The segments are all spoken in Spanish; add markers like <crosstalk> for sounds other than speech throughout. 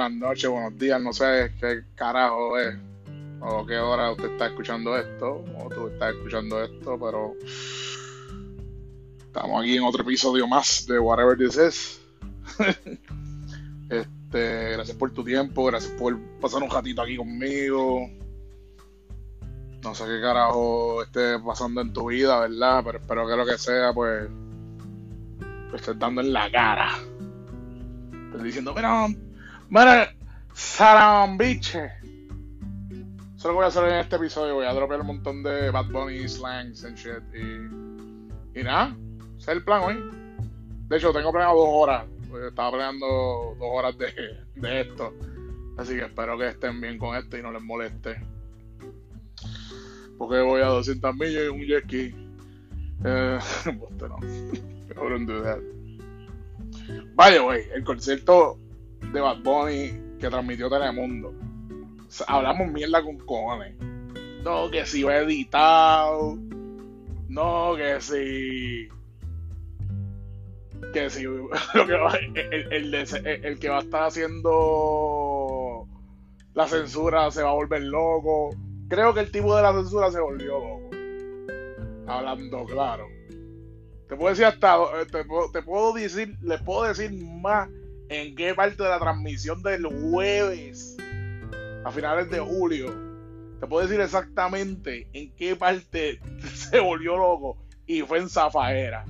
buenas noches, buenos días. No sé qué carajo es o qué hora usted está escuchando esto o tú estás escuchando esto, pero estamos aquí en otro episodio más de Whatever This Is. <laughs> este, gracias por tu tiempo, gracias por pasar un ratito aquí conmigo. No sé qué carajo esté pasando en tu vida, ¿verdad? Pero espero que lo que sea, pues, pues estés dando en la cara. Estoy diciendo, mira, mira, sarambiche. Eso es lo que voy a hacer en este episodio. Voy a dropear un montón de Bad Bunny slangs and shit. Y, y nada, ese es el plan hoy. De hecho, tengo planeado dos horas. Estaba planeando dos horas de, de esto. Así que espero que estén bien con esto y no les moleste porque voy a 200 millas y un jet ski. Eh, <laughs> no. <laughs> Vaya, güey, el concierto de Bad Bunny que transmitió Telemundo. hablamos mierda con cojones. No, que si va editado. No, que si. Que si. <laughs> Lo que el, el que va a estar haciendo la censura se va a volver loco Creo que el tipo de la censura se volvió loco. Hablando claro. Te puedo decir hasta. Eh, te, puedo decir. Le puedo decir más en qué parte de la transmisión del jueves. A finales de julio. Te puedo decir exactamente en qué parte <laughs> se volvió loco. Y fue en Zafaera.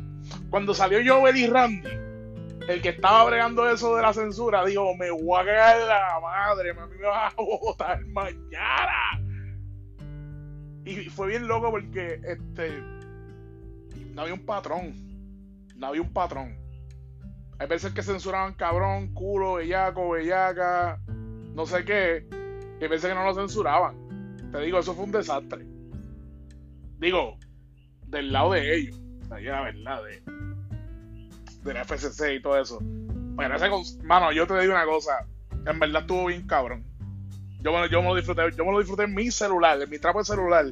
Cuando salió Joel y Randy el que estaba bregando eso de la censura dijo, me voy a cagar la madre, mí me va a votar mañana. Y fue bien loco porque este no había un patrón. No había un patrón. Hay veces que censuraban cabrón, culo, bellaco, bellaca, no sé qué. Y hay veces que no lo censuraban. Te digo, eso fue un desastre. Digo, del lado de ellos. Ahí la verdad, de, de la FCC y todo eso. Bueno, ese, mano, yo te digo una cosa. En verdad estuvo bien cabrón. Yo, me, yo me lo disfruté, yo me lo disfruté en mi celular, en mi trapo de celular.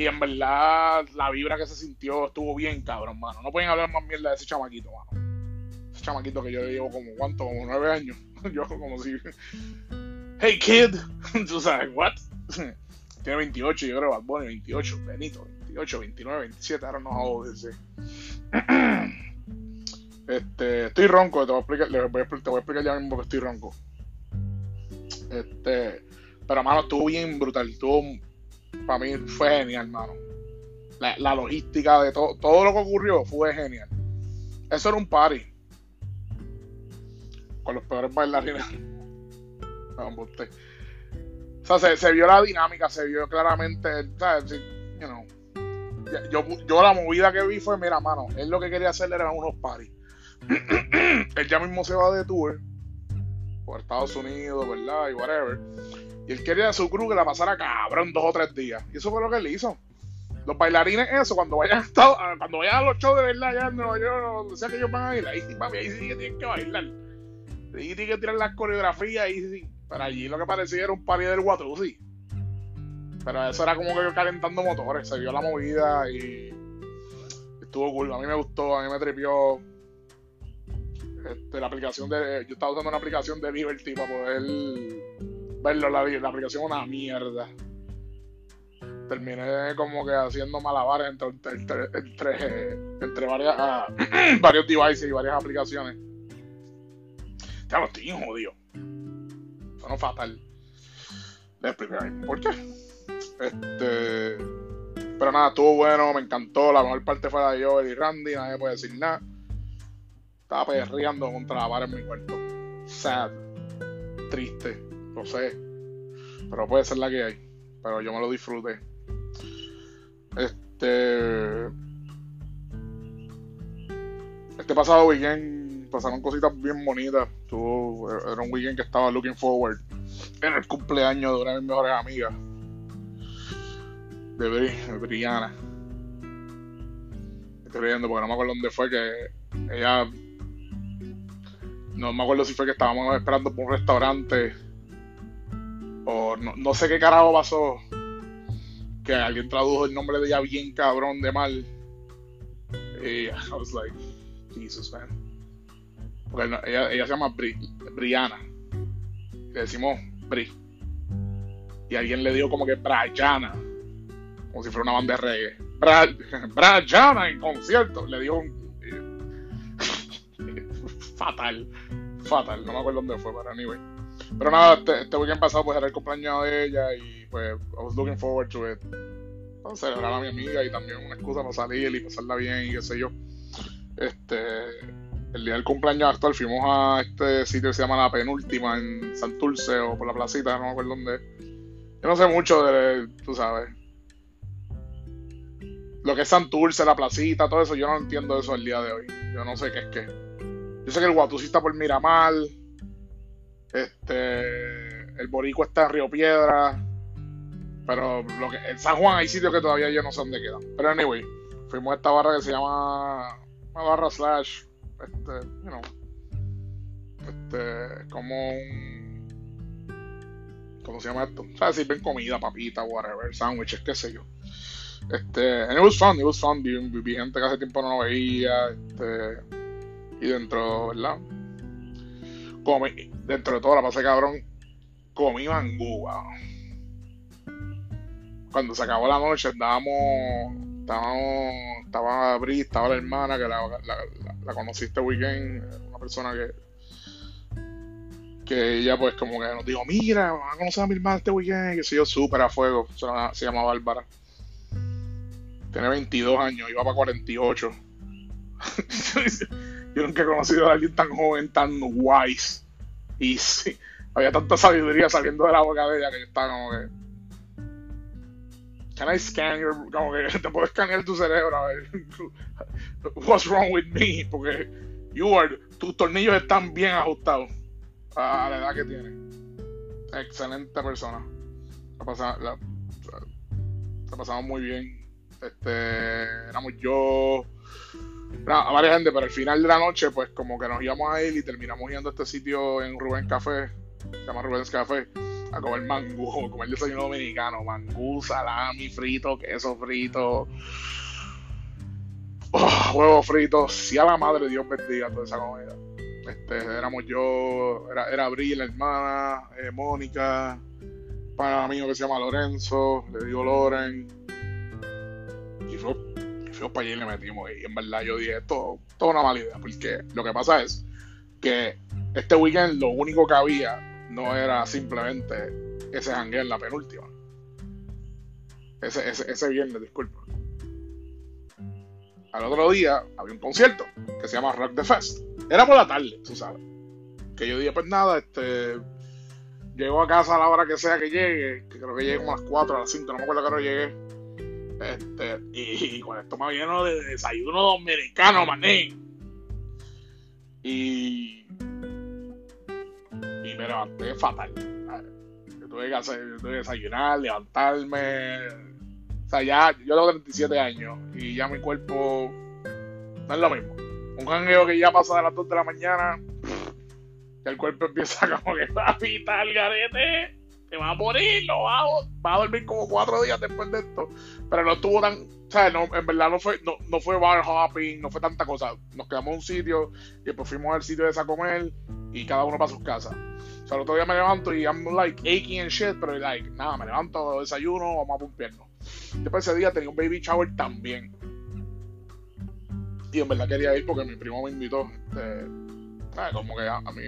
Y en verdad, la vibra que se sintió estuvo bien, cabrón, mano. No pueden hablar más mierda de ese chamaquito, mano. Ese chamaquito que yo llevo como, ¿cuánto? Como nueve años. <laughs> yo como si... Hey, kid. <laughs> Tú sabes, what? <laughs> Tiene 28, yo creo, Bad Bunny, 28, Benito, 28, 29, 27, ahora no hago ese. <clears throat> Este, estoy ronco, te voy a explicar, te voy a explicar ya mismo que estoy ronco. Este, pero, mano, estuvo bien brutal. Estuvo, para mí fue genial, mano. La, logística de todo, todo lo que ocurrió fue genial. Eso era un party. Con los peores bailarines. <laughs> No, o sea, se, vio la dinámica, se vio claramente, ¿sabes? You know, yo, yo, la movida que vi fue, mira, mano, él lo que quería hacer era unos parties. <clears throat> él ya mismo se va de tour por Estados Unidos, ¿verdad? Y whatever. Y él quería a su crew que la pasara cabrón dos o tres días. Y eso fue lo que él hizo. Los bailarines, eso, cuando vayan a, cuando vayan a los shows de verdad allá en Nueva York, donde sea que ellos van a ir, ahí sí, papi, ahí sí que tienen que bailar. Ahí tienen que tirar las coreografías, ahí sí. Pero allí lo que parecía era un party del sí. Pero eso era como que calentando motores, se vio la movida y estuvo cool. A mí me gustó, a mí me tripió. Este, la aplicación de. Yo estaba usando una aplicación de Liberty para poder verlo. La, la aplicación una mierda. Terminé como que haciendo malabares entre, entre, entre, varias, ah, <clears throat> varios devices y varias aplicaciones. Ya lo estoy jodido. Son fatal. ¿Por qué? Este. Pero nada, estuvo bueno, me encantó. La mejor parte fue la de Joel y Randy, nadie puede decir nada. Estaba perreando contra la barra en mi cuarto. Sad. Triste. Lo sé. Pero puede ser la que hay. Pero yo me lo disfruté. Este. Este pasado weekend pasaron cositas bien bonitas. Tuvo, era un weekend que estaba looking forward. En el cumpleaños de una de mis mejores amigas. De, Bri, Brianna. Estoy riendo porque no me acuerdo dónde fue que ella no me acuerdo si fue que estábamos esperando por un restaurante o no, sé qué carajo pasó. que alguien tradujo el nombre de ella bien cabrón de mal. Y I was like, Jesus, man. Porque ella, ella se llama Brianna. Le decimos Bri. Y alguien le dio como que Brianna. Como si fuera una banda de reggae. Brianna <laughs> en concierto. Le dio un. <laughs> fatal. Fatal. No me acuerdo dónde fue, pero anyway. Pero nada, este, weekend pasado pues era el cumpleaños de ella y pues I was looking forward to it. Entonces, celebrar a mi amiga y también una excusa para salir y pasarla bien y qué sé yo. Este, el día del cumpleaños actual fuimos a este sitio que se llama La Penúltima en Santurce o por la placita, no me acuerdo dónde. Yo no sé mucho de, tú sabes. Lo que es Santurce, la placita, todo eso, yo no entiendo eso el día de hoy. Yo no sé qué es qué. Yo sé que el Guatusi está por Miramar. Este. El Borico está en Río Piedra. Pero lo que, en San Juan hay sitios que todavía yo no sé dónde quedan. Pero anyway, fuimos a esta barra que se llama. Una barra slash. Este, you know. Este. Como un. ¿Cómo se llama esto? O sea, sirven comida, papita, whatever, sándwiches, qué sé yo. Este. And it was fun, it was fun. Vi, vi gente que hace tiempo no veía. Este. Y dentro, ¿verdad? Comí, dentro de todo la pasé cabrón. Comí mangú, cuando se acabó la noche estábamos, estábamos, estaba Bri, estaba la hermana que la, la, conocí este weekend, una persona que que ella pues como que nos dijo, mira, van a conocer a mi hermana este weekend, que se yo súper a fuego, se, se, llama Bárbara. Tiene 22 años, iba para 48. <laughs> yo nunca he conocido a alguien tan joven, tan wise. Y sí, había tanta sabiduría saliendo de la boca de ella que estaba como que can I scan your, como que te puedo escanear tu cerebro a ver <laughs> what's wrong with me porque you are, tus tornillos están bien ajustados a la edad que tienes. Excelente persona. La pasamos, la pasamos muy bien. Este éramos yo a varias gente pero al final de la noche pues como que nos íbamos a ir y terminamos yendo a este sitio en Rubén Café se llama Rubens Café a comer mangú, a <laughs> comer desayuno dominicano, mangú, salami frito, queso frito, oh, huevos fritos, si a la madre Dios bendiga toda esa comida. Este, éramos yo, era, era Bri, la hermana, eh, Mónica, para amigo que se llama Lorenzo, le digo Loren, fuimos para allí y le metimos, y en verdad yo dije, esto, toda una mala idea, porque lo que pasa es que este weekend lo único que había no era simplemente ese jangueo en la penúltima. Ese, ese, ese viernes, disculpa. Al otro día había un concierto que se llama Rock the Fest. Era por la tarde, tú sabes. Que yo dije, pues nada, este. Llego a casa a la hora que sea que llegue, que creo que llegue como a las 4, a las 5, no me acuerdo qué hora llegué. Este, y, con esto me lleno de desayuno dominicano, mané. Y me levanté fatal. Yo tuve que hacer, yo tuve que desayunar, levantarme. O sea, ya yo tengo 37 años y ya mi cuerpo no es lo mismo. Un jangueo que ya pasa de las 2 de la mañana, que el cuerpo empieza <laughs> como que a pitar el garete, te va a morir, lo va a, a dormir como 4 días después de esto. Pero no estuvo tan, o sea, no, en verdad no fue, no, no fue bar hopping, no fue tanta cosa. Nos quedamos en un sitio y después fuimos al sitio de esa comer y cada uno para sus casas. O sea, el otro día me levanto y I'm like aching and shit, pero like, nada, me levanto, desayuno, vamos a pumpearnos. Después ese día tenía un baby shower también. Y en verdad quería ir porque mi primo me invitó. Este, como que a, mí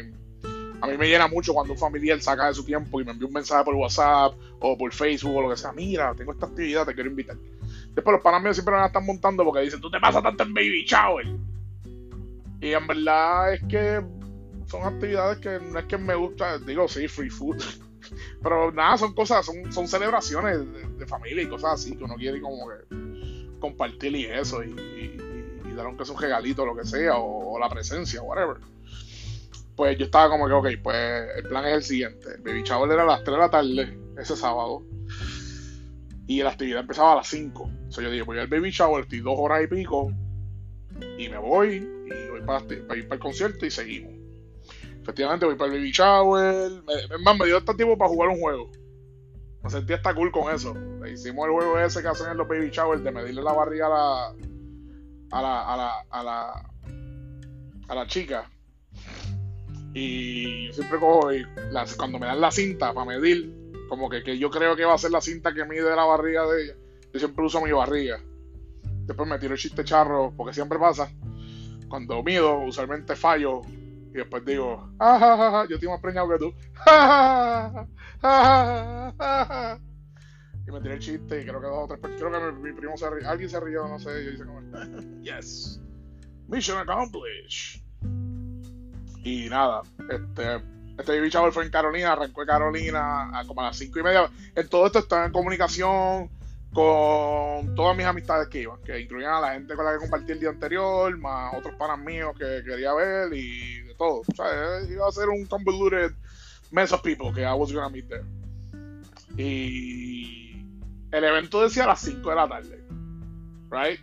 a mí me llena mucho cuando un familiar saca de su tiempo y me envía un mensaje por WhatsApp o por Facebook o lo que sea. Mira, tengo esta actividad, te quiero invitar. Después los panas siempre me están montando porque dicen, tú te pasas tanto en baby shower. Y en verdad es que son actividades que no es que me gusta, digo, sí, free food. <laughs> Pero nada, son cosas, son, celebraciones de, familia y cosas así que uno quiere como que compartir y eso, y, y, dar aunque sea un regalito, lo que sea, o, la presencia, whatever. Pues yo estaba como que, ok, pues el plan es el siguiente. Baby shower era a las 3 de la tarde, ese sábado, y la actividad empezaba a las 5. Entonces yo dije, voy al baby shower, estoy dos horas y pico, y me voy, y voy para, para ir para el concierto y seguimos. Efectivamente, voy para el baby shower. Es más, me dio este tiempo para jugar un juego. Me sentí hasta cool con eso. Hicimos el juego ese que hacen en los baby showers de medirle la barriga a la, a la, a la, a la, a la chica. Y yo siempre cojo y cuando me dan la cinta para medir, como que, que yo creo que va a ser la cinta que mide la barriga de ella, yo siempre uso mi barriga. Después me tiro el chiste charro, porque siempre pasa. Cuando mido, usualmente fallo. Y después digo, ah, yo estoy más preñado que tú. <laughs> y me tiré el chiste y creo que dos o tres Creo que mi, primo se rió. Alguien se rió, no sé. Yo hice como, <laughs> yes. Mission accomplished. Y nada, este, este Baby fue en Carolina, arrancó en Carolina a como a las cinco y media. En todo esto estaba en comunicación con todas mis amistades que iban, que incluían a la gente con la que compartí el día anterior, más otros panas míos que quería ver y de todo. O sea, iba a ser un convoluted mess of people que I was gonna meet there. Y el evento decía a las 5 de la tarde. Right?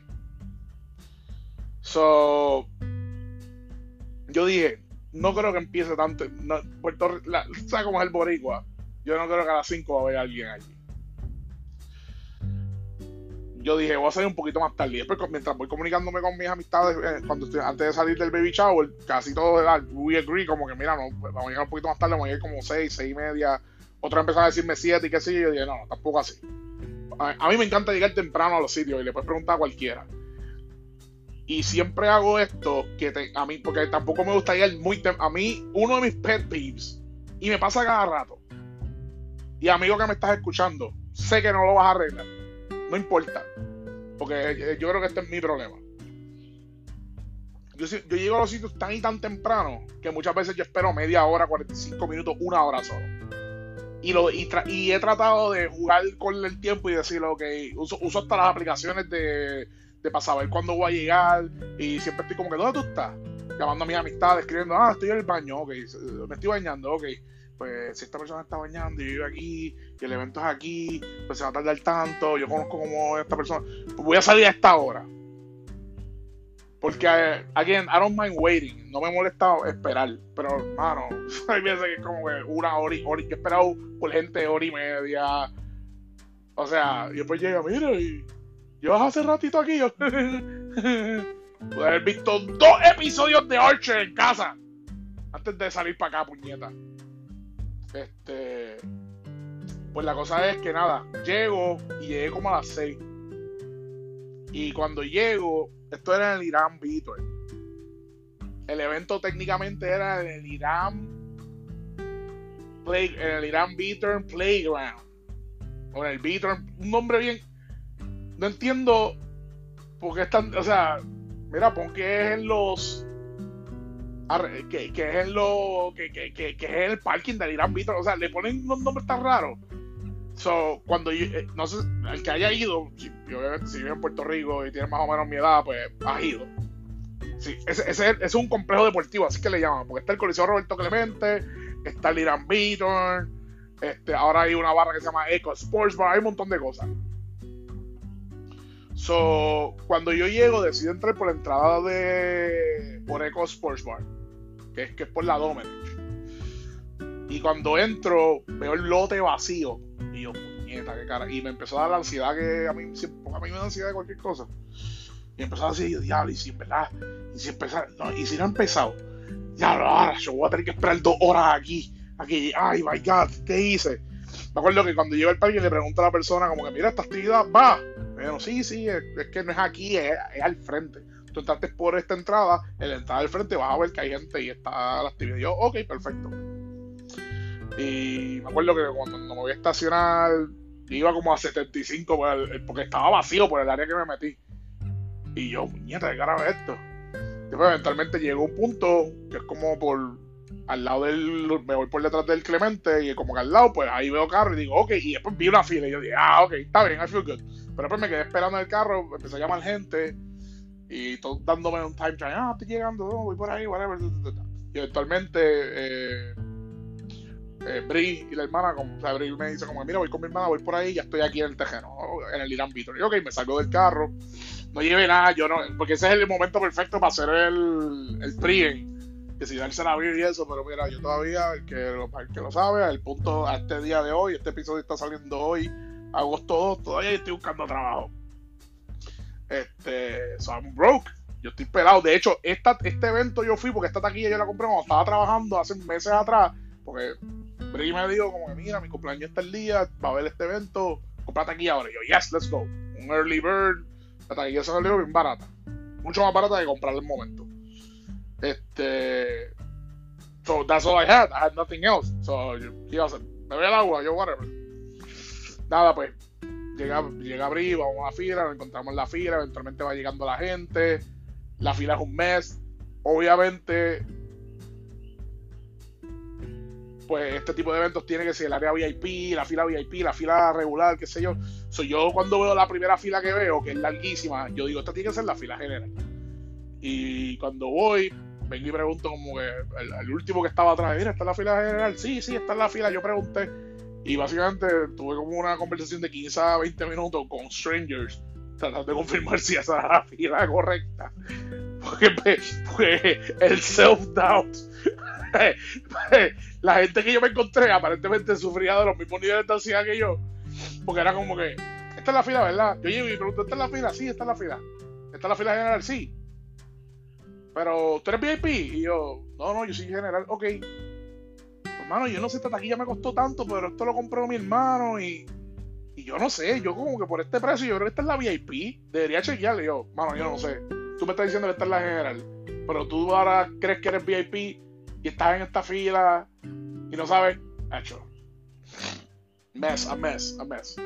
So, yo dije, no creo que empiece tanto. Puerto ¿Sabes cómo es el Boricua? Yo no creo que a las 5 va a haber alguien allí. Yo dije, voy a salir un poquito más tarde. Después, mientras voy comunicándome con mis amistades, eh, cuando antes de salir del baby shower, casi todos, we agree, como que mira, no, vamos a llegar un poquito más tarde, vamos a llegar como 6, 6 y media. Otros empezaron a decirme 7 y qué sé yo. Yo dije, no, tampoco así. A, a, mí me encanta llegar temprano a los sitios y le puedes preguntar a cualquiera. Y siempre hago esto, que a mí, porque tampoco me gusta ir muy A mí, uno de mis pet peeves, y me pasa cada rato, y amigo que me estás escuchando, sé que no lo vas a arreglar. No importa. Porque yo creo que este es mi problema. Yo, yo, llego a los sitios tan y tan temprano que muchas veces yo espero media hora, 45 minutos, una hora solo. Y, lo, y, y he tratado de jugar con el tiempo y decir, ok, uso, uso hasta las aplicaciones de, de para saber cuándo voy a llegar. Y siempre estoy como que, ¿dónde tú estás? Llamando a mis amistades, escribiendo, ah, estoy en el baño, ok, me estoy bañando, ok. Pues si esta persona está bañando y vive aquí, y el evento es aquí, pues se va a tardar tanto, yo conozco como esta persona, pues voy a salir a esta hora. Porque, eh, again, I don't mind waiting, no me molesta esperar, pero, mano, <laughs> hay veces que es como que una hora y hora, que he esperado por gente hora y media. O sea, y después llega, mira, y Llevas hace ratito aquí. Yo. <laughs> Pude haber visto dos episodios de Archer en casa. Antes de salir para acá, puñeta. Este. Pues la cosa es que nada, llego y llegué como a las 6. Y cuando llego, esto era en el Irán Beater. El evento técnicamente era en el Irán Play, en el Irán Beater Playground. O en el Beater, un nombre bien no entiendo por qué están, o sea, mira, pon que es en los que, es en lo que, que, que, es en el parking del Irán Víctor, o sea, le ponen unos nombres tan raros. So, cuando yo, eh, no sé, el que haya ido, si, si vive en Puerto Rico y tiene más o menos mi edad, pues ha ido. Sí, ese, es un complejo deportivo, así que le llaman, porque está el Coliseo Roberto Clemente, está el Irán Víctor, este, ahora hay una barra que se llama Eco Sports Bar, hay un montón de cosas. So, cuando yo llego, decido entrar por la entrada de. por Eco Sports Bar, que es, que es por la Domenech. Y cuando entro, veo el lote vacío. Y yo, puñeta, qué cara. Y me empezó a dar la ansiedad que a mí, a mí me da ansiedad de cualquier cosa. Y empezó a decir, diablo, y si verdad, y si empezar, no, y si no ha empezado, ya ahora yo voy a tener que esperar dos horas aquí. Aquí, ay, my God, ¿qué hice? Me acuerdo que cuando llego al parque le pregunto a la persona, como que, mira, esta actividad va. Pero sí, sí, es, que no es aquí, es, al frente. Tú entraste por esta entrada, en la entrada del frente vas a ver que hay gente y está la actividad. yo, ok, perfecto. Y me acuerdo que cuando me voy a estacionar, iba como a 75 porque estaba vacío por el área que me metí. Y yo, muñeca, ¿qué cara es esto? Después eventualmente llegó un punto que es como por al lado del. Me voy por detrás del Clemente y como que al lado, pues ahí veo carro y digo, ok. Y después vi una fila y yo dije, ah, ok, está bien, I feel good. Pero después me quedé esperando el carro, empecé a llamar gente y todo dándome un time train. Ah, estoy llegando, voy por ahí, whatever. Y eventualmente, eh, eh, y la hermana, como, o sea, Bri me dice, como, mira, voy con mi hermana, voy por ahí, ya estoy aquí en el tejeno, en el Irán Víctor. Y ok, me salgo del carro, no lleve nada, yo no, porque ese es el momento perfecto para hacer el, el pregame que si darse y eso, pero mira, yo todavía, el que, lo, el que lo sabe, al punto, a este día de hoy, este episodio está saliendo hoy, agosto 2, todavía estoy buscando trabajo. Este, so I'm broke. Yo estoy pelado. De hecho, esta, este evento yo fui porque esta taquilla yo la compré cuando estaba trabajando hace meses atrás. Porque Bri me dijo como que mira, mi cumpleaños está el día, va a haber este evento, compra taquilla ahora. Y yo, yes, let's go. Un early bird. La taquilla se salió bien barata. Mucho más barata que comprar el momento. Este. So that's all I had. I had nothing else. So. Me voy al agua, yo, whatever. Nada, pues. Llega, llega Bri, vamos a la fila, nos encontramos en la fila, eventualmente va llegando la gente. La fila es un mes. Obviamente, pues este tipo de eventos tiene que ser el área VIP, la fila VIP, la fila regular, qué sé yo. Soy yo cuando veo la primera fila que veo, que es larguísima, yo digo, esta tiene que ser la fila general. Y cuando voy, vengo y pregunto como que el, último que estaba atrás, mira, ¿está la fila general? Sí, sí, está en la fila, yo pregunté. Y básicamente tuve como una conversación de 15 a 20 minutos con strangers, tratando de confirmar si esa era la fila correcta. <laughs> Porque, porque el self-doubt <laughs> la gente que yo me encontré aparentemente sufría de los mismos niveles de ansiedad que yo. Porque era como que, esta es la fila, ¿verdad? Yo llego y pregunto, ¿esta es la fila? Sí, esta es la fila. ¿Esta es la fila general? Sí. Pero, ¿tú eres VIP? Y yo, no, no, yo soy general. Ok. Hermano, yo no sé, esta taquilla me costó tanto, pero esto lo compró mi hermano y... Y yo no sé, yo como que por este precio, yo creo que esta es la VIP. Debería chequearle. yo, mano, yo no sé. Tú me estás diciendo que esta es la general. Pero tú ahora crees que eres VIP y estás en esta fila y no sabes, hecho. Mess, a mess, a mess.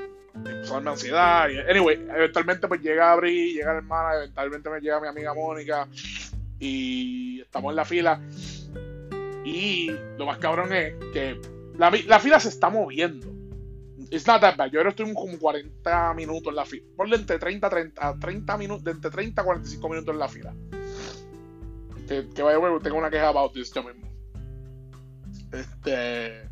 Son ansiedad. Y, anyway, eventualmente pues llega Abri, llega la hermana, eventualmente me llega mi amiga Mónica y estamos en la fila. Y lo más cabrón es que la, la fila se está moviendo. It's not that bad. Yo ahora estoy como 40 minutos en la fila. Ponle entre 30 30, 30 minutos, entre 30 a 45 minutos en la fila. Que, que vaya, tengo una queja about this yo mismo. Este.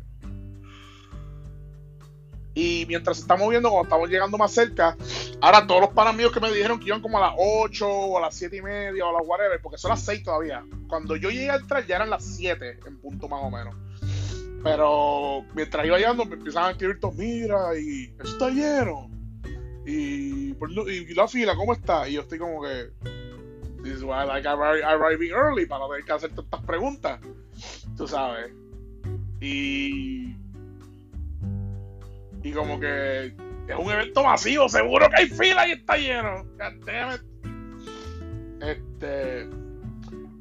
Y mientras se está moviendo, cuando estamos llegando más cerca, ahora todos los panas míos que me dijeron que iban como a las 8 o a las 7 y media o a las whatever, porque son las 6 todavía. Cuando yo llegué al tren ya eran las 7 en punto más o menos. Pero mientras iba llegando me empezaban a escribir todos, mira, y eso está lleno. Y, y, la fila, ¿cómo está? Y yo estoy como que, this is why I like arriving early, para no tener que hacer tantas preguntas. Tú sabes. Y. Y como que es un evento masivo, seguro que hay fila y está lleno. Este.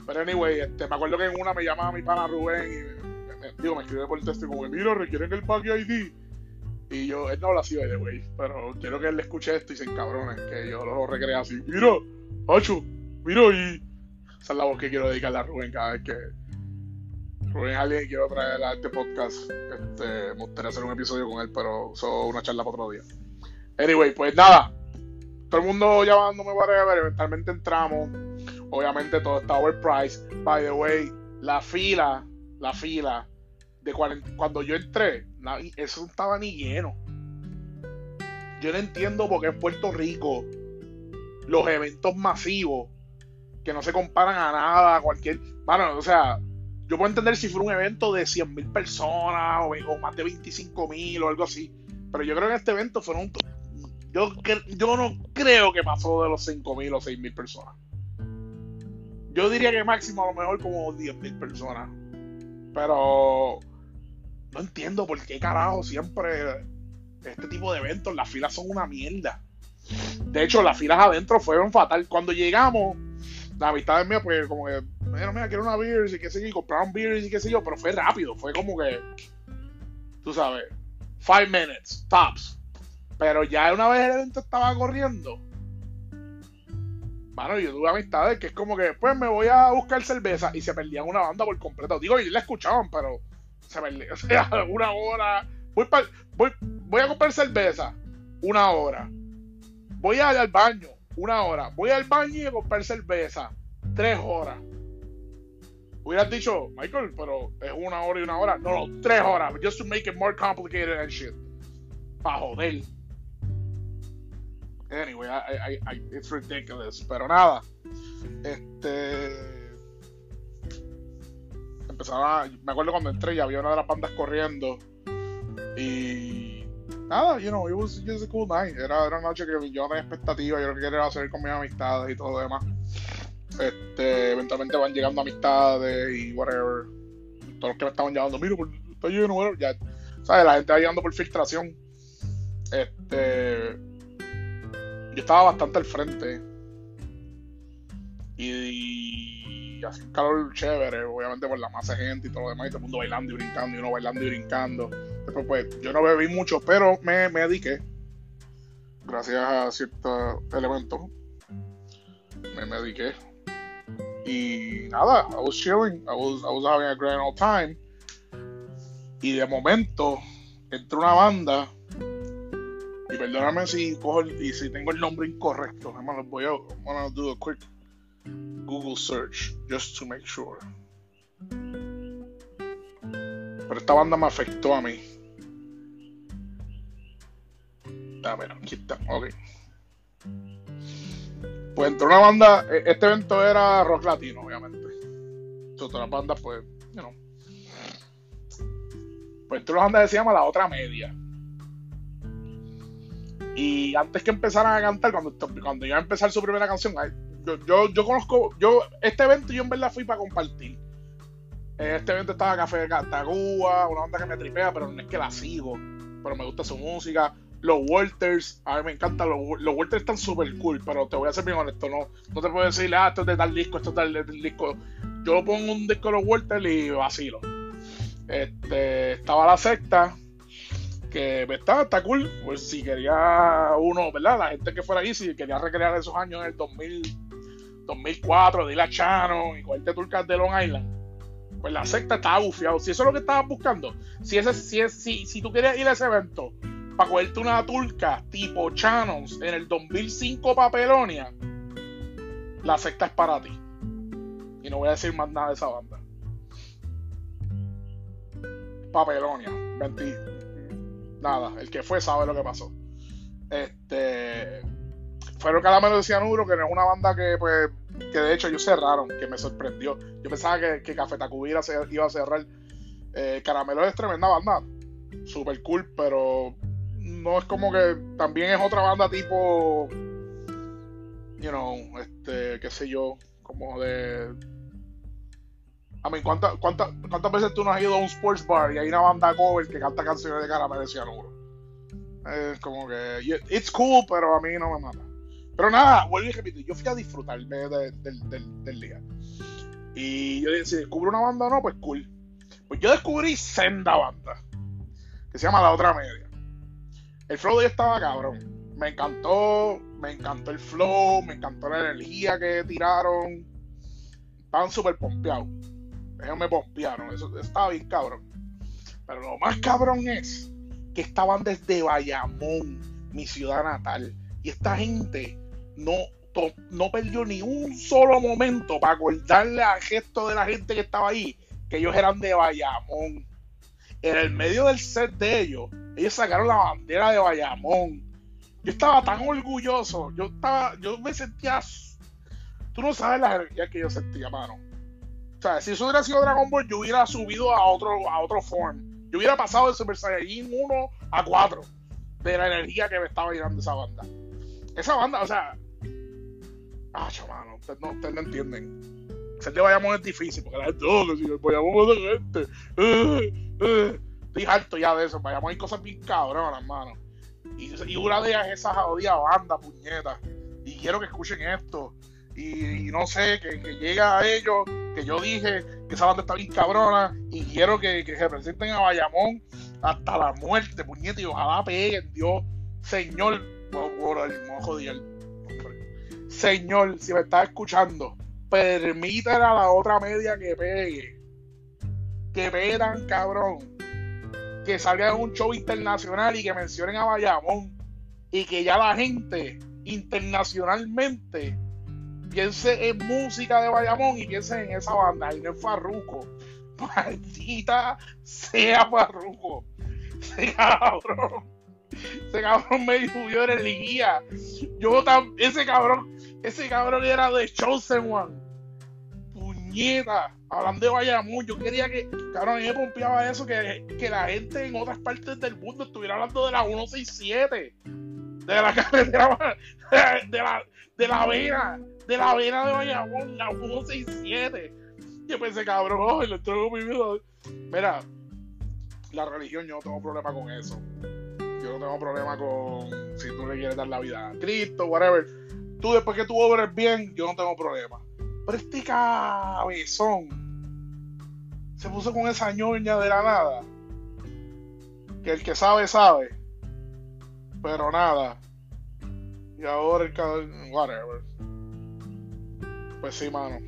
Pero anyway, este, me acuerdo que en una me llamaba mi pana Rubén y me, digo, me escribe por el texto como que, mira, requieren el pack ID. Y yo, él no habla así, de güey, pero quiero que él le escuche esto y se encabronen, que yo lo recrea así. Mira, Hacho, mira, y esa es la voz que quiero dedicarle a Rubén cada vez que, Rubén quiero traer a este podcast. Este, me gustaría hacer un episodio con él, pero eso una charla para otro día. Anyway, pues nada. Todo el mundo llamándome para ver. Eventualmente entramos. Obviamente todo está overpriced. By the way, la fila, la fila de cuando yo entré, eso no estaba ni lleno. Yo no entiendo por qué en Puerto Rico los eventos masivos que no se comparan a nada, cualquier. Bueno, o sea, yo puedo entender si fuera un evento de 100.000 personas o, más de 25.000 o algo así. Pero yo creo que este evento fueron. Yo, yo no creo que pasó de los 5.000 o 6.000 personas. Yo diría que máximo a lo mejor como 10.000 personas. Pero no entiendo por qué carajo siempre este tipo de eventos, las filas son una mierda. De hecho, las filas adentro fueron fatal. Cuando llegamos, la amistad mía, pues como que mira, mira, quiero una beer y qué sé yo, y compraron beers y qué sé yo, pero fue rápido, fue como que, tú sabes, five minutes, tops. Pero ya una vez el evento estaba corriendo, mano, yo tuve amistades que es como que, pues me voy a buscar cerveza y se perdían una banda por completo. Digo, y la escuchaban, pero se perdían, <laughs> o sea, una hora, voy, voy, voy a comprar cerveza, una hora. Voy a ir al baño, una hora. Voy al baño y a comprar cerveza, tres horas hubieras dicho, Michael, pero es una hora y una hora. No, no, tres horas. Just to make it more complicated and shit. Pa' joder. Anyway, I, I, it's ridiculous. Pero nada. Este. empezaron a, me acuerdo cuando entré y había una de las bandas corriendo y nada, you know, it was just a cool night. Era, era una noche que yo no tenía expectativa, yo lo que quería era salir con mis amistades y todo lo demás. Este, eventualmente van llegando amistades y whatever. Todos los que me estaban llamando, pues, está lleno, whatever. Ya, ¿sabes? La gente va llegando por filtración. Este, yo estaba bastante al frente. Y, y así un calor chévere, obviamente por la masa de gente y todo lo demás, y todo el mundo bailando y brincando, y uno bailando y brincando. Después, pues, yo no bebí mucho, pero me, me dediqué. Gracias a ciertos elementos. Me mediqué. Y nada, I was chilling, I was, I was having a grand old time. Y de momento entró una banda y perdóname si cojo el- y si tengo el nombre incorrecto. Hermano, voy a, voy a do a quick Google search just to make sure. Pero esta banda me afectó a mí. A ver, aquí está, ok. Pues entró una banda, e- este evento era rock latino, obviamente. Entonces, las bandas, pues, you know. Pues entró una banda que se llama La Otra Media. Y antes que empezaran a cantar, cuando, cuando iba a empezar su primera canción, yo, yo, yo conozco, yo, este evento yo en verdad fui para compartir. En Este evento estaba Café Tacuba, una banda que me tripea, pero no es que la sigo, pero me gusta su música. Los Walters, a mí me encantan, los, los Walters están súper cool, pero te voy a ser bien honesto, no, no te puedo decir, ah, esto es de tal disco, esto es de tal, disco. Yo pongo un disco de los Walters y vacilo. Este, estaba la secta, que pues, está, está cool, pues si quería uno, ¿verdad? La gente que fuera ahí, si quería recrear esos años en el 2000, 2004, de la Chano y cogerte turcas de Long Island, pues la secta estaba bufiado. Si eso es lo que estabas buscando, si, ese, si, es, si, si tú querías ir a ese evento para cogerte una turca tipo Chanos en el 2005 Papelonia, la secta es para ti. Y no voy a decir más nada de esa banda. Papelonia, mentí. Nada, el que fue sabe lo que pasó. Este. Fueron Caramelo de Cianuro, que no es una banda que, pues, que de hecho ellos cerraron, que me sorprendió. Yo pensaba que, que Café iba a cerrar. Eh, Caramelo es tremenda banda, super cool, pero no es como que también es otra banda tipo, you know, este, qué sé yo, como de. A mí, ¿cuántas, cuántas, ¿cuántas veces tú no has ido a un sports bar y hay una banda cover que canta canciones de Caramelo de Cianuro? Es como que. It's cool, pero a mí no me mata. Pero nada, vuelvo y repito, yo fui a disfrutarme de- del- del- del día. Y yo dije, si descubro una banda o no, pues cool. Pues yo descubrí senda banda, que se llama La Otra Media. El flow de ella estaba cabrón. Me encantó, me encantó el flow, me encantó la energía que tiraron. Estaban súper pompeados. Ellos me pompearon, eso estaba bien cabrón. Pero lo más cabrón es que estaban desde Bayamón, mi ciudad natal. Y esta gente no, no perdió ni un solo momento para acordarle al gesto de la gente que estaba ahí que ellos eran de Bayamón. En el medio del set de ellos, ellos sacaron la bandera de Bayamón. Yo estaba tan orgulloso, yo estaba, yo me sentía, tú no sabes la energía que yo sentía, mano. O sea, si eso hubiera sido Dragon Ball, yo hubiera subido a otro, a otro form. Yo hubiera pasado de Super Saiyajin 1 a 4 de la energía que me estaba llenando esa banda. Esa banda, o sea, ah, mano, ustedes no, ustedes no entienden. Ser de Bayamón es difícil, porque la gente, oh, que si el Bayamón es de gente. <laughs> eh, eh. Estoy harto ya de eso. Bayamón hay cosas bien cabronas, mano. Y, y una de ellas es esa jodida banda, puñeta. Y quiero que escuchen esto. Y, no sé, que, llegue a ellos, que yo dije que esa banda está bien cabrona. Y quiero que, que representen a Bayamón hasta la muerte, puñeta. Y ojalá peguen, Dios, Señor. Señor, si me estás escuchando, permítale a la otra media que pegue. Que pegue cabrón. Que salga en un show internacional y que mencionen a Bayamón. Y que ya la gente internacionalmente piense en música de Bayamón y piense en esa banda y no en Farruko. <laughs> Maldita sea Farruko. Ese cabrón. Ese cabrón me subió energía. Yo tam- ese cabrón, ese cabrón era de Chosen One. Puñeta, hablando de Bayamón, yo quería que, cabrón, a mí me pompeaba eso, que, que la gente en otras partes del mundo estuviera hablando de la 167, de la <laughs> carretera, de la, de la vena, de la vena de Bayamón, la 167. Yo pensé, cabrón, oh, estoy mi. Mira, la religión yo no tengo problema con eso. Yo no tengo problema con si tú le quieres dar la vida a Cristo, whatever. Tú después que tú obres bien, yo no tengo problema. Pero este cabezón se puso con esa ñoña de la nada. Que el que sabe, sabe. Pero nada. Y ahora el cabrón, whatever. Pues sí, mano.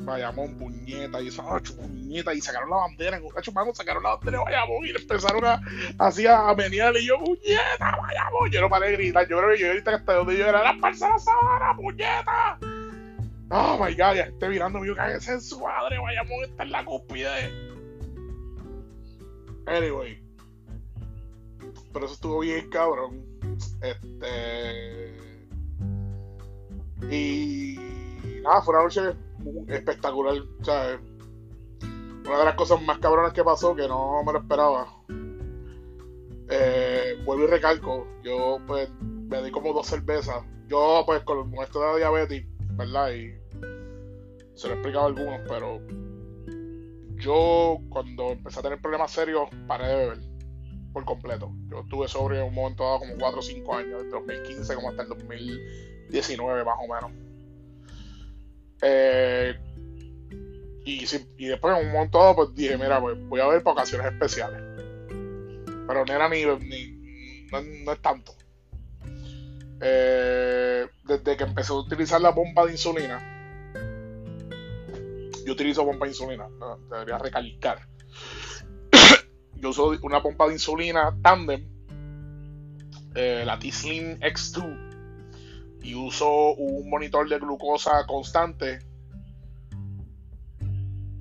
Bayamón, puñeta, y eso, puñeta, y sacaron la bandera, en un mano, sacaron la bandera de Bayamón y empezaron a, así a y yo, puñeta, Bayamón, yo no paré de gritar, yo creo que yo grité hasta donde yo era, la parcela sabana, puñeta. Oh my god, ya esté mirando, mío, cállese en su madre, Bayamón está en la cúspide. Anyway. Pero eso estuvo bien cabrón. Este. Y. Nada, fue una noche espectacular. Sea, una de las cosas más cabronas que pasó que no me lo esperaba. Eh, vuelvo y recalco, yo pues me di como dos cervezas. Yo pues con de diabetes, ¿verdad? Y se lo he explicado a algunos, pero yo cuando empecé a tener problemas serios paré de beber por completo. Yo estuve sobre un momento dado como 4 o 5 años, desde 2015 como hasta el 2019 más o menos. Eh, y, y, después en un momento dado pues dije, mira, pues voy a ver para ocasiones especiales. Pero no era ni, ni no, es tanto. Eh, desde que empecé a utilizar la bomba de insulina, yo utilizo bomba de insulina, debería recalcar. yo uso una bomba de insulina tandem, eh, la T-Slim X2 y uso un monitor de glucosa constante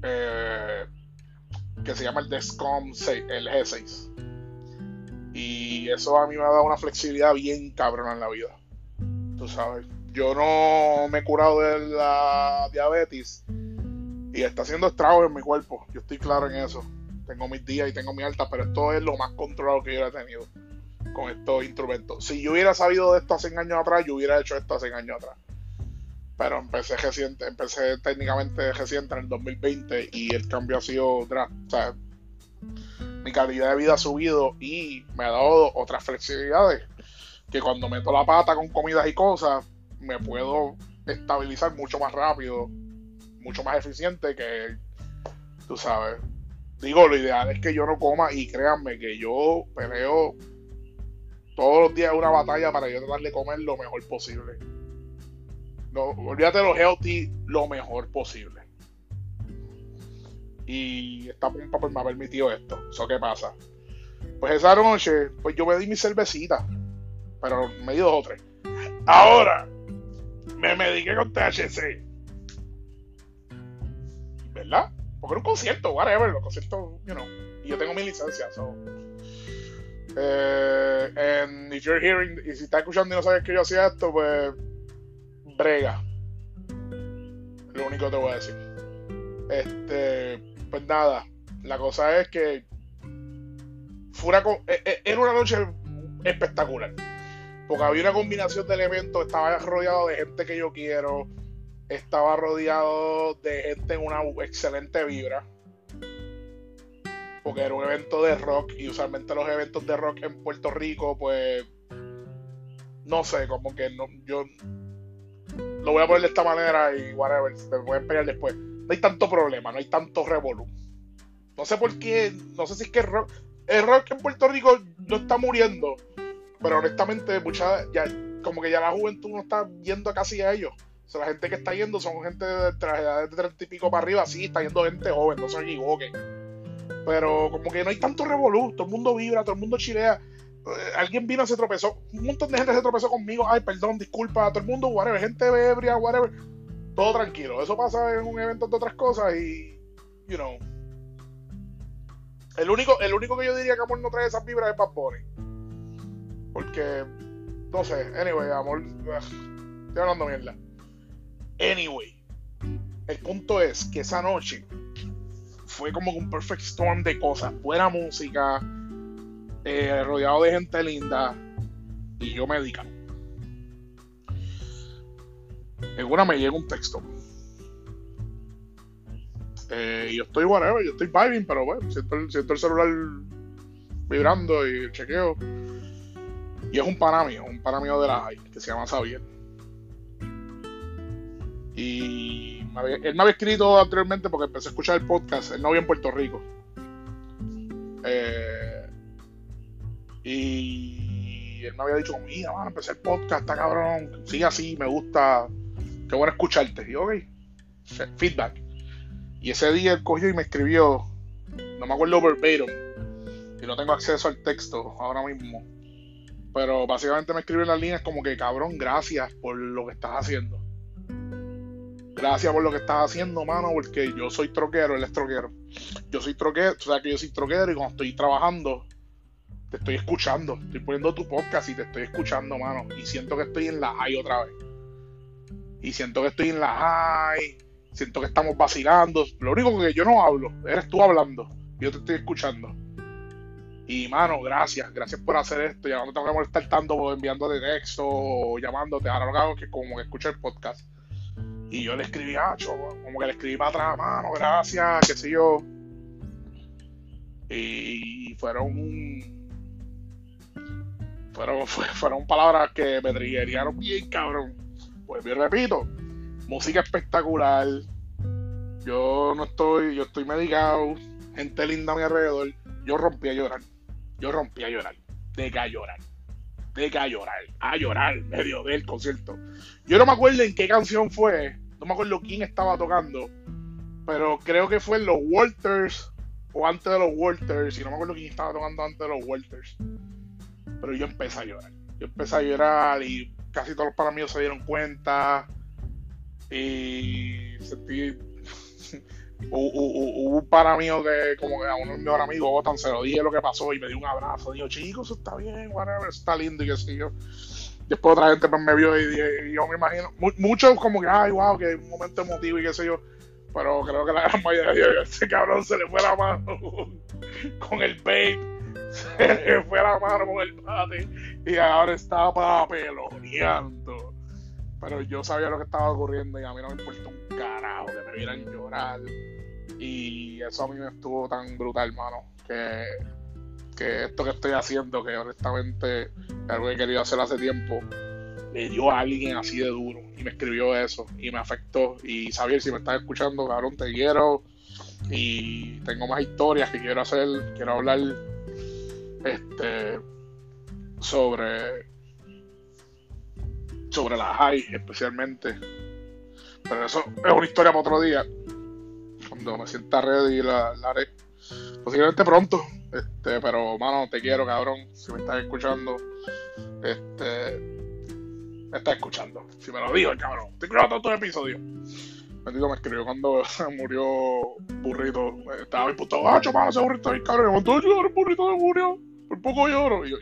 eh, que se llama el Descom 6, el G6. Y eso a mí me ha dado una flexibilidad bien cabrona en la vida. Tú sabes, yo no me he curado de la diabetes y está haciendo estragos en mi cuerpo. Yo estoy claro en eso. Tengo mis días y tengo mi alta, pero esto es lo más controlado que yo he tenido con estos instrumentos. Si yo hubiera sabido de esto hace años atrás, yo hubiera hecho esto hace años atrás. Pero empecé reciente, empecé técnicamente reciente en el 2020 y el cambio ha sido o sea, mi calidad de vida ha subido y me ha dado otras flexibilidades que cuando meto la pata con comidas y cosas me puedo estabilizar mucho más rápido, mucho más eficiente que tú sabes. Digo, lo ideal es que yo no coma y créanme que yo peleo todos los días una batalla para yo tratar de comer lo mejor posible. No, olvídate de lo healthy lo mejor posible. Y esta pompa pues me ha permitido esto. ¿Eso qué pasa? Pues esa noche, pues yo me di mi cervecita. Pero me di dos o tres. Ahora, me mediqué con THC. ¿Verdad? Porque era un concierto, whatever, los conciertos, you know. Y yo tengo mi licencia, so eh, and if you're hearing, y si estás escuchando y no sabes que yo hacía esto, pues brega. Lo único que te voy a decir. Este, pues nada, la cosa es que fue una, e, e, era una noche espectacular. Porque había una combinación de elementos, estaba rodeado de gente que yo quiero, estaba rodeado de gente en una excelente vibra porque era un evento de rock y usualmente los eventos de rock en Puerto Rico, pues no sé, como que no, yo lo voy a poner de esta manera y whatever, me voy a pelear después. No hay tanto problema, no hay tanto revolú. No sé por qué, no sé si es que el rock, el rock en Puerto Rico no está muriendo, pero honestamente mucha, ya, como que ya la juventud no está yendo casi a ellos. O sea, la gente que está yendo son gente de, de 30 y pico para arriba, sí, está yendo gente joven, no se equivoquen pero como que no hay tanto revolú, todo el mundo vibra, todo el mundo chilea. Eh, alguien vino, se tropezó, un montón de gente se tropezó conmigo, ay, perdón, disculpa, todo el mundo, whatever, gente ebria, whatever, todo tranquilo. Eso pasa en un evento de otras cosas y, you know. El único, el único que yo diría que amor no trae esas vibras es Bad Bunny. Porque, no sé, anyway, amor, estoy hablando mierda. Anyway, el punto es que esa noche fue como un perfect storm de cosas. Buena música, eh, rodeado de gente linda y yo médica. En una me llega un texto. Eh, yo estoy whatever, yo estoy vibing, pero bueno, siento el, celular vibrando y el chequeo. Y es un pana mío, un pana mío de la que se llama Xavier. Y él me había escrito anteriormente porque empecé a escuchar el podcast. Él no vive en Puerto Rico. Eh, y él me había dicho, mira, van a empezar el podcast, está cabrón. Sigue así, me gusta. Qué bueno escucharte. Y ok, feedback. Y ese día él cogió y me escribió, no me acuerdo verbatim, y no tengo acceso al texto ahora mismo. Pero básicamente me escribió en las líneas como que, cabrón, gracias por lo que estás haciendo. Gracias por lo que estás haciendo, mano, porque yo soy troquero, él es troquero. Yo soy troquero, o sea que yo soy troquero y cuando estoy trabajando, te estoy escuchando. Estoy poniendo tu podcast y te estoy escuchando, mano. Y siento que estoy en la high otra vez. Y siento que estoy en la high siento que estamos vacilando. Lo único que yo no hablo, eres tú hablando. Yo te estoy escuchando. Y mano, gracias, gracias por hacer esto. Ya no tengo que molestar tanto enviándote texto o llamándote. Ahora lo que hago es que como que escucho el podcast. Y yo le escribí, a como que le escribí para atrás, mano, gracias, qué sé yo. Y fueron fueron, <laughs> fueron palabras que me triguerían bien cabrón. Pues bien repito, música espectacular. Yo no estoy, yo estoy medicado, gente linda a mi alrededor. Yo rompí a llorar. Yo rompí a llorar. De a llorar. Que a llorar. A llorar <laughs> medio del concierto. Yo no me acuerdo en qué canción fue. No me acuerdo quién estaba tocando. Pero creo que fue en los Walters. O antes de los Walters. Y no me acuerdo quién estaba tocando antes de los Walters. Pero yo empecé a llorar. Yo empecé a llorar y casi todos los para se dieron cuenta y sentí <laughs> hubo un para mío que como que a uno de mis amigos tan se lo dije lo que pasó y me dio un abrazo. Dijo chicos eso está bien whatever está lindo y qué sé yo. Después otra gente me vio y, yo me imagino muchos como que ay wow que un momento emotivo y qué sé yo. Pero creo que la gran mayoría de ese cabrón <laughs> se le fue la mano con el bait se le fue la mano con el bate y ahora está papeloneando pero yo sabía lo que estaba ocurriendo y a mí no me importa un carajo que me vieran llorar. Y eso a mí me estuvo tan brutal, hermano, que, que esto que estoy haciendo, que honestamente es algo que he querido hacer hace tiempo, le dio a alguien así de duro y me escribió eso y me afectó. Y Xavier, si me estás escuchando, cabrón, te quiero y tengo más historias que quiero hacer, quiero hablar este sobre sobre la high especialmente. Pero eso es una historia para otro día. Cuando me sienta ready la, la haré. Posiblemente pronto. Este, pero mano, te quiero, cabrón. Si me estás escuchando, este me estás escuchando. Si me lo digo, cabrón. Te escuchando todos los episodios. Bendito me escribió cuando <laughs> murió Burrito. Estaba imputado, ah, mano, ese burrito ahí, cabrón. Cuando yo el burrito se murió. Por poco lloro. Y yo,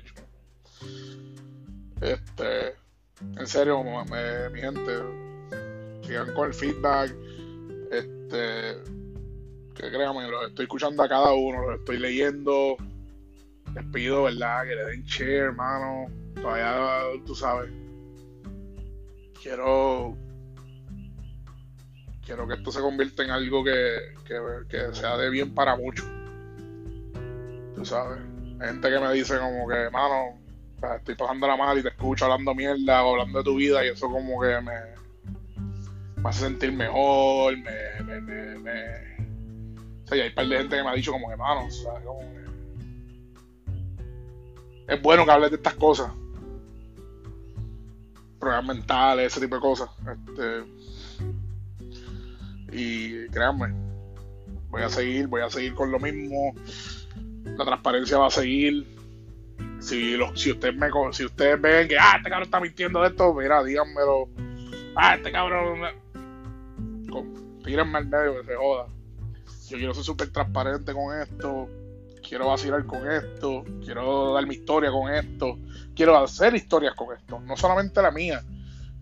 este en serio, mi gente, sigan con el feedback. Este, que créanme, lo estoy escuchando a cada uno, lo estoy leyendo. Les pido, ¿verdad? Que le den share, hermano. Todavía, tú sabes. Quiero. Quiero que esto se convierta en algo que, que, que sea de bien para muchos. Tú sabes. Hay gente que me dice como que, hermano, estoy pasando la mal y te escucho hablando mierda o hablando de tu vida y eso como que me, me hace sentir mejor, me, me, me, me... O sea, y hay un par de gente que me ha dicho como que, mano. Es bueno que hables de estas cosas. Problemas mentales, ese tipo de cosas. Este... Y créanme, voy a seguir, voy a seguir con lo mismo. La transparencia va a seguir si, si, ustedes me, si ustedes ven que, ah, este cabrón está mintiendo de esto, mira, díganmelo. Ah, este cabrón. Tírenme al medio que se joda. Yo quiero ser súper transparente con esto. Quiero vacilar con esto. Quiero dar mi historia con esto. Quiero hacer historias con esto. No solamente la mía.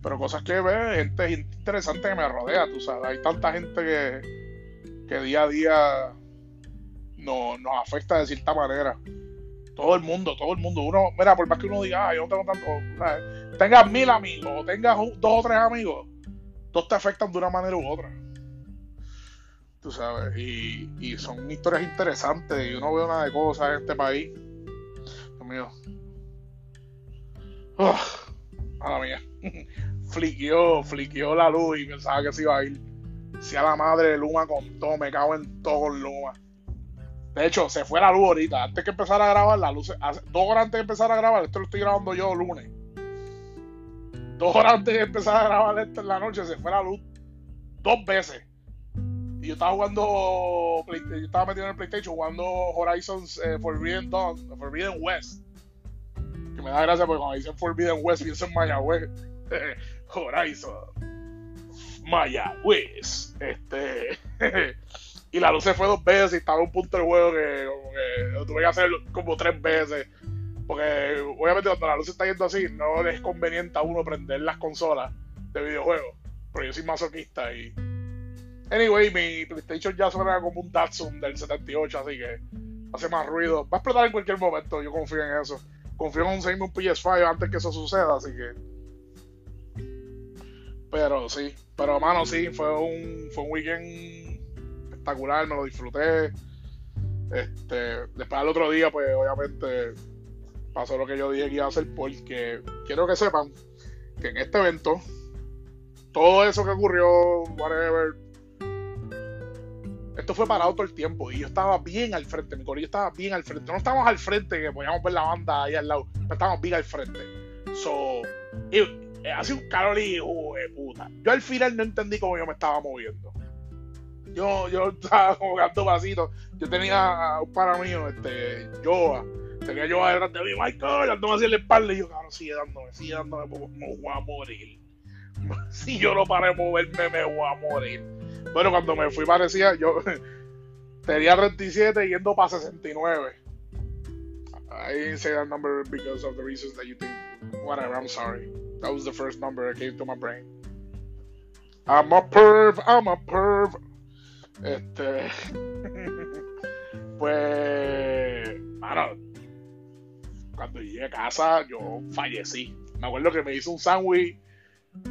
Pero cosas que ve, gente interesante que me rodea, tú sabes. Hay tanta gente que, que día a día nos, nos afecta de cierta manera. Todo el mundo, todo el mundo. Uno, mira, por más que uno diga, ah, yo no tengo tanto. Tengas mil amigos o tengas dos o tres amigos, todos te afectan de una manera u otra. Tú sabes, y, y son historias interesantes. Y uno ve una de cosas en este país. Dios mío. Uf, mía. <laughs> fliqueó, fliqueó la luz y pensaba que se iba a ir. Si a la madre de Luma con todo, me cago en todo con Luma. De hecho, se fue la luz ahorita. Antes que empezar a grabar, la luz. Dos horas antes de empezar a grabar, esto lo estoy grabando yo lunes. Dos horas antes de empezar a grabar esto en la noche, se fue la luz dos veces. Y yo estaba jugando. Yo estaba metido en el PlayStation jugando Horizon eh, Forbidden Dawn, Forbidden West. Que me da gracia porque cuando dicen Forbidden West pienso en Mayagüez. <laughs> Horizon. Mayagüez. Este. <laughs> <laughs> y la luz se fue dos veces y estaba un punto del juego que, lo tuve que hacer como tres veces. Porque obviamente cuando la luz está yendo así, no es conveniente a uno prender las consolas de videojuegos. Pero yo soy masoquista y. Anyway, mi PlayStation ya suena como un Datsun del 78, así que hace más ruido. Va a explotar en cualquier momento, yo confío en eso. Confío en conseguirme un PS5 antes que eso suceda, así que. Pero sí, pero mano, sí, fue un, fue un weekend espectacular, me lo disfruté. Este, después al otro día, pues obviamente pasó lo que yo dije que iba a hacer, porque quiero que sepan que en este evento, todo eso que ocurrió, whatever, esto fue parado todo el tiempo y yo estaba bien al frente, mi corillo estaba bien al frente. No estábamos al frente, que podíamos ver la banda ahí al lado, pero estábamos bien al frente. So, y, hace un calor y puta. Yo al final no entendí cómo yo me estaba moviendo yo, yo estaba como dando pasitos. Yo tenía un para mío, este, Joa. Tenía Joa detrás de mí, Michael, dándome así en la espalda. Y yo, cabrón, sigue dándome, sigue dándome, me voy a morir. <laughs> Si yo no paré de moverme, me voy a morir. Bueno, cuando me fui parecía, yo <laughs> tenía 37 yendo para 69. I didn't say that number because of the reasons that you think. Whatever, I'm sorry. That was the first number that came to my brain. I'm a perv, I'm a perv. Este. <laughs> pues. Mano. Cuando llegué a casa, yo fallecí. Me acuerdo que me hizo un sándwich.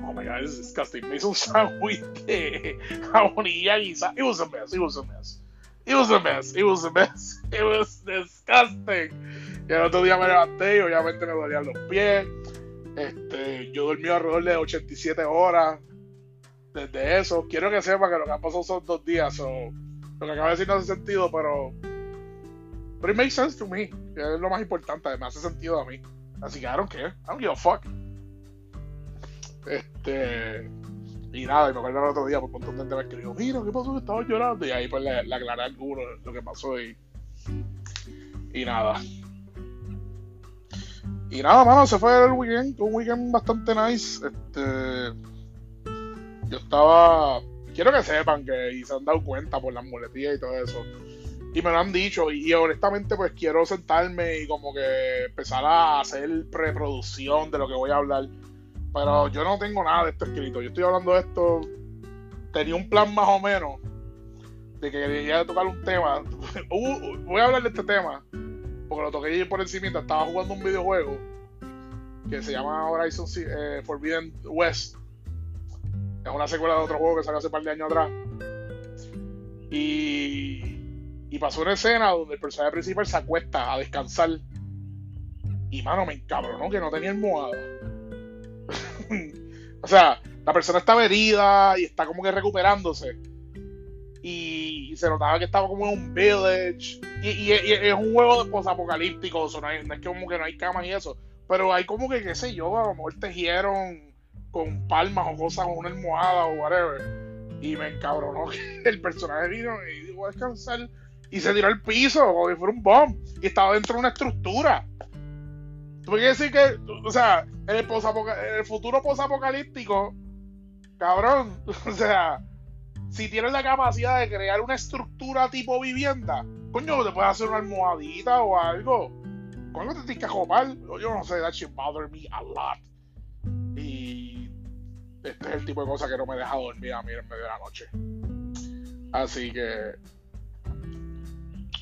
Oh my god, this is disgusting. Me hizo un sándwich de jamonilla guisa. It was a mess. It was a mess. It was a mess. It was a mess. <laughs> It was disgusting. Y el otro día me levanté y obviamente me dolían los pies. Este, yo dormí alrededor de 87 horas desde eso, quiero que sepa que lo que ha pasado son dos días. So, lo que acabo de decir no hace sentido, pero. Pero it makes sense to me. Que es lo más importante, me hace sentido a mí. Así que I don't care. I don't give a fuck. Este. Y nada, y me acuerdo el otro día, por un montón de gente me escribió: Mira, ¿qué pasó? Estaba llorando. Y ahí pues le, le aclaré alguno lo que pasó y. Y nada. Y nada, mano, se fue el weekend. Un weekend bastante nice. Este yo estaba. Quiero que sepan que y se han dado cuenta por las muletillas y todo eso. Y me lo han dicho. Y, honestamente, pues quiero sentarme y como que empezar a hacer preproducción de lo que voy a hablar. Pero yo no tengo nada de esto escrito. Yo estoy hablando de esto. Tenía un plan más o menos de que quería tocar un tema. <laughs> voy a hablar de este tema. Porque lo toqué por encima. Estaba jugando un videojuego que se llama Horizon eh, Forbidden West es una secuela de otro juego que salió hace un par de años atrás. Y, y pasó una escena donde el personaje principal se acuesta a descansar. Y mano, me encabronó que no tenía almohada. <laughs> o sea, la persona estaba herida y está como que recuperándose. Y, se notaba que estaba como en un village. Y, es un juego de posapocalíptico. no, no es que como que no hay camas y eso. Pero hay como que, qué sé yo, a lo mejor tejieron con palmas o cosas, o una almohada o whatever. Y me encabronó <laughs> que el personaje vino y dijo a descansar y se tiró al piso como si fuera un bomb y estaba dentro de una estructura. Tú quieres decir que, o sea, en el, el futuro posapocalíptico, cabrón, <laughs> o sea, si tienes la capacidad de crear una estructura tipo vivienda, coño, te puedes hacer una almohadita o algo. ¿Cuándo te tienes que Yo no sé, that should bother me a lot. Este es el tipo de cosa que no me deja dormir a mí en medio de la noche. Así que.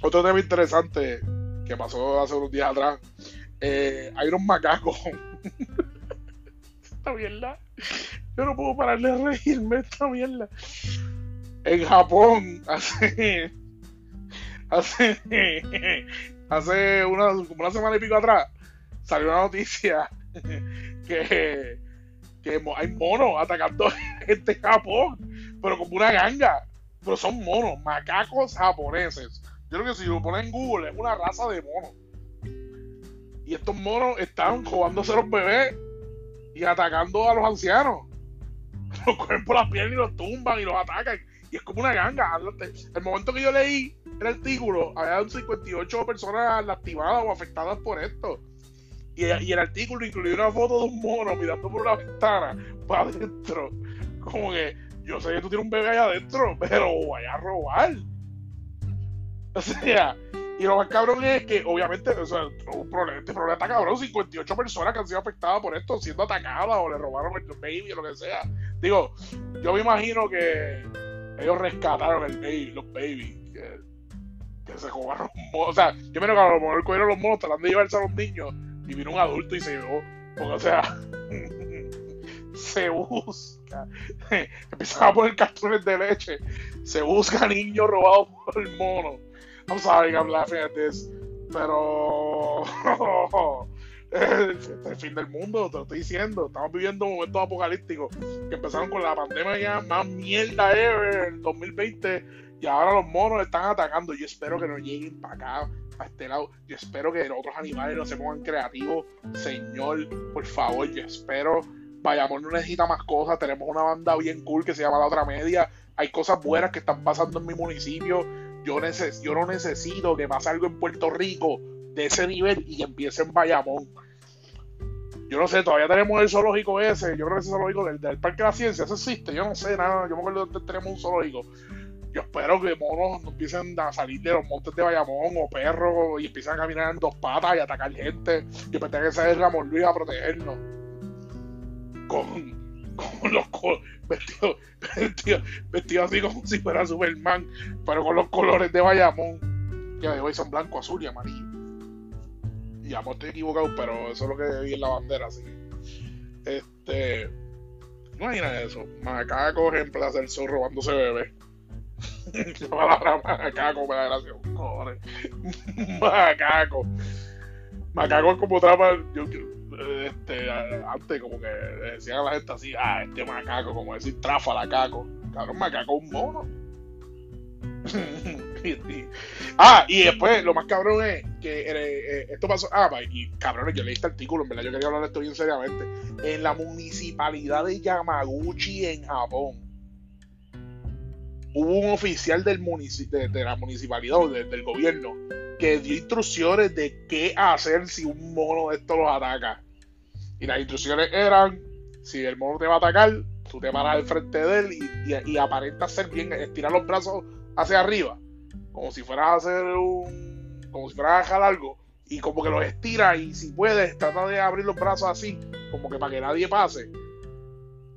Otro tema interesante que pasó hace unos días atrás. Eh, hay unos macacos. <laughs> esta mierda. Yo no puedo parar de reírme esta mierda. En Japón, <laughs> hace. Hace. Hace una, como una semana y pico atrás, salió una noticia <laughs> que que hay monos atacando <laughs> gente en Japón, pero como una ganga. Pero son monos, macacos japoneses. Yo creo que si lo ponen en Google es una raza de monos. Y estos monos están jugándose los bebés y atacando a los ancianos. <laughs> Los cogen por las piernas y los tumban y los atacan. Y es como una ganga. El momento que yo leí el artículo, había 58 personas lastimadas o afectadas por esto. Y, el artículo incluía una foto de un mono mirando por una ventana para adentro. Como que yo sé que tú tienes un bebé allá adentro, pero vaya a robar. O sea, y lo más cabrón es que, obviamente, o sea, un problema, este problema está cabrón. 58 personas que han sido afectadas por esto, siendo atacadas o le robaron el baby o lo que sea. Digo, yo me imagino que ellos rescataron el baby, los babies. Que, se jugaron. O sea, yo me que a lo mejor cogieron los monos tratando de llevarse a los niños y vino un adulto y se llevó. Porque, o sea, <laughs> se busca. <laughs> Empiezan a poner cartones de leche. Se busca niños robados por el mono. I'm sorry, I'm laughing at this. Pero. <laughs> este el fin del mundo, te lo estoy diciendo. Estamos viviendo momentos apocalípticos que empezaron con la pandemia ya más mierda ever en 2020 y ahora los monos están atacando. Yo espero que no lleguen para acá a este lado. Yo espero que otros animales no se pongan creativos. Señor, por favor, yo espero. Vayamos, no necesita más cosas. Tenemos una banda bien cool que se llama La Otra Media. Hay cosas buenas que están pasando en mi municipio. Yo, neces yo no necesito que pase algo en Puerto Rico de ese nivel y que empiece en Bayamón. Yo no sé, todavía tenemos el zoológico ese. Yo creo que ese zoológico del, del Parque de la Ciencia, eso existe. Yo no sé nada. Yo me acuerdo que tenemos un zoológico yo espero que monos no empiecen a salir de los montes de Bayamón o perros y empiecen a caminar en dos patas y atacar gente. Yo pensé que ese es Ramón Luis a protegernos. Con, con los vestidos vestido, vestido así como si fuera Superman, pero con los colores de Bayamón, que de hoy son blanco, azul y amarillo. Y me estoy equivocado, pero eso es lo que vi en la bandera, así. Este. Imagina eso, macaco reemplaza el sol robándose bebé. Macaco me da gracia. Macaco. Macaco es como trapa. Yo, este, antes, como que decían a la gente así, ah, este macaco, como decir tráfala, caco. Cabrón, macaco es un mono. <laughs> ah, y después lo más cabrón es que eh, eh, esto pasó. Ah, y cabrón, yo leí este artículo, en verdad, yo quería hablar de esto bien seriamente. En la municipalidad de Yamaguchi, en Japón hubo un oficial del de, la municipalidad o del gobierno que dio instrucciones de qué hacer si un mono de estos los ataca. Y las instrucciones eran, si el mono te va a atacar, tú te paras al frente de él y, y, aparenta ser bien, estirar los brazos hacia arriba, como si fueras a hacer un, como si fueras a dejar algo, y como que los estira y si puedes, trata de abrir los brazos así, como que para que nadie pase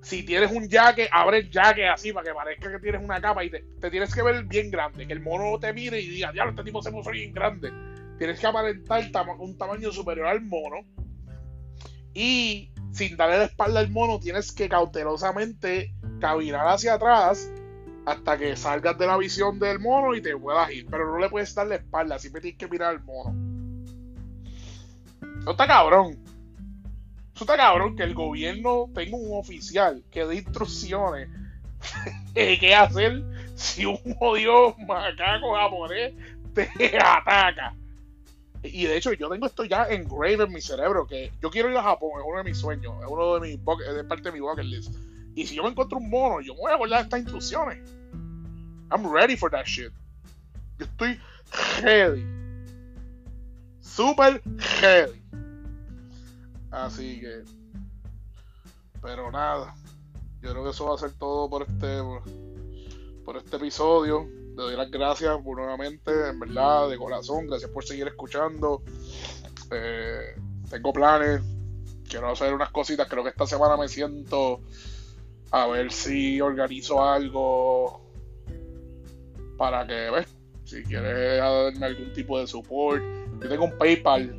si tienes un jaque, abre el jaque así para que parezca que tienes una capa y te, tienes que ver bien grande, que el mono te mire y diga, ya, este tipo se puso bien grande. Tienes que aparentar un tamaño superior al mono. Y sin darle la espalda al mono, tienes que cautelosamente caminar hacia atrás hasta que salgas de la visión del mono y te puedas ir. Pero no le puedes dar la espalda, siempre tienes que mirar al mono. No está cabrón. Eso está cabrón que el gobierno tenga un oficial que dé instrucciones <laughs> de qué hacer si un jodido macaco japonés te ataca. Y de hecho, yo tengo esto ya engraved en mi cerebro, que yo quiero ir a Japón, es uno de mis sueños, es uno de mis es parte de mi bucket list. Y si yo me encuentro un mono, yo voy a acordar estas instrucciones. I'm ready for that shit. Yo estoy ready. Super ready. Así que. Pero nada. Yo creo que eso va a ser todo por este. Por, este episodio. Le doy las gracias nuevamente, en verdad, de corazón. Gracias por seguir escuchando. Eh, tengo planes. Quiero hacer unas cositas. Creo que esta semana me siento A ver si organizo algo para que, ves, si quieres darme algún tipo de support. Yo tengo un PayPal,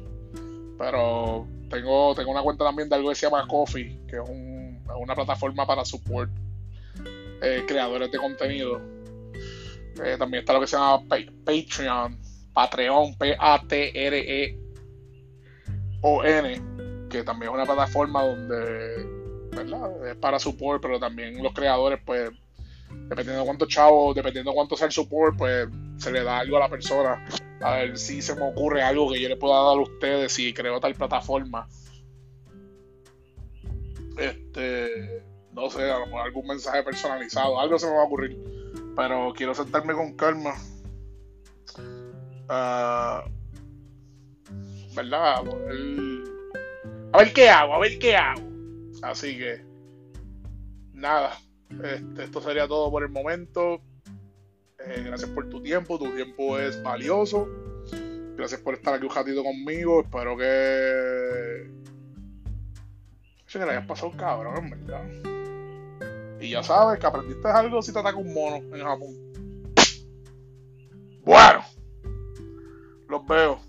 pero tengo, tengo una cuenta también de algo que se llama Coffee, que es, una plataforma para support eh, creadores de contenido. Eh, también está lo que se llama Patreon, Patreon, P-A-T-R-E-O-N, que también es una plataforma donde es para support, pero también los creadores, pues, dependiendo de cuántos chavos, dependiendo de cuánto sea el support, pues se le da algo a la persona. A ver si se me ocurre algo que yo le pueda dar a ustedes si creo tal plataforma. Este, no sé, a lo mejor algún mensaje personalizado, algo se me va a ocurrir. Pero quiero sentarme con calma. Uh, ¿Verdad? Ver, a ver qué hago, a ver qué hago. Así que, nada. Este, esto sería todo por el momento. Eh, gracias por tu tiempo, tu tiempo es valioso. Gracias por estar aquí un ratito conmigo. Espero que. Eso que le hayas pasado cabrón, en verdad. Y ya sabes que aprendiste algo si te ataca un mono en Japón. Bueno, los veo.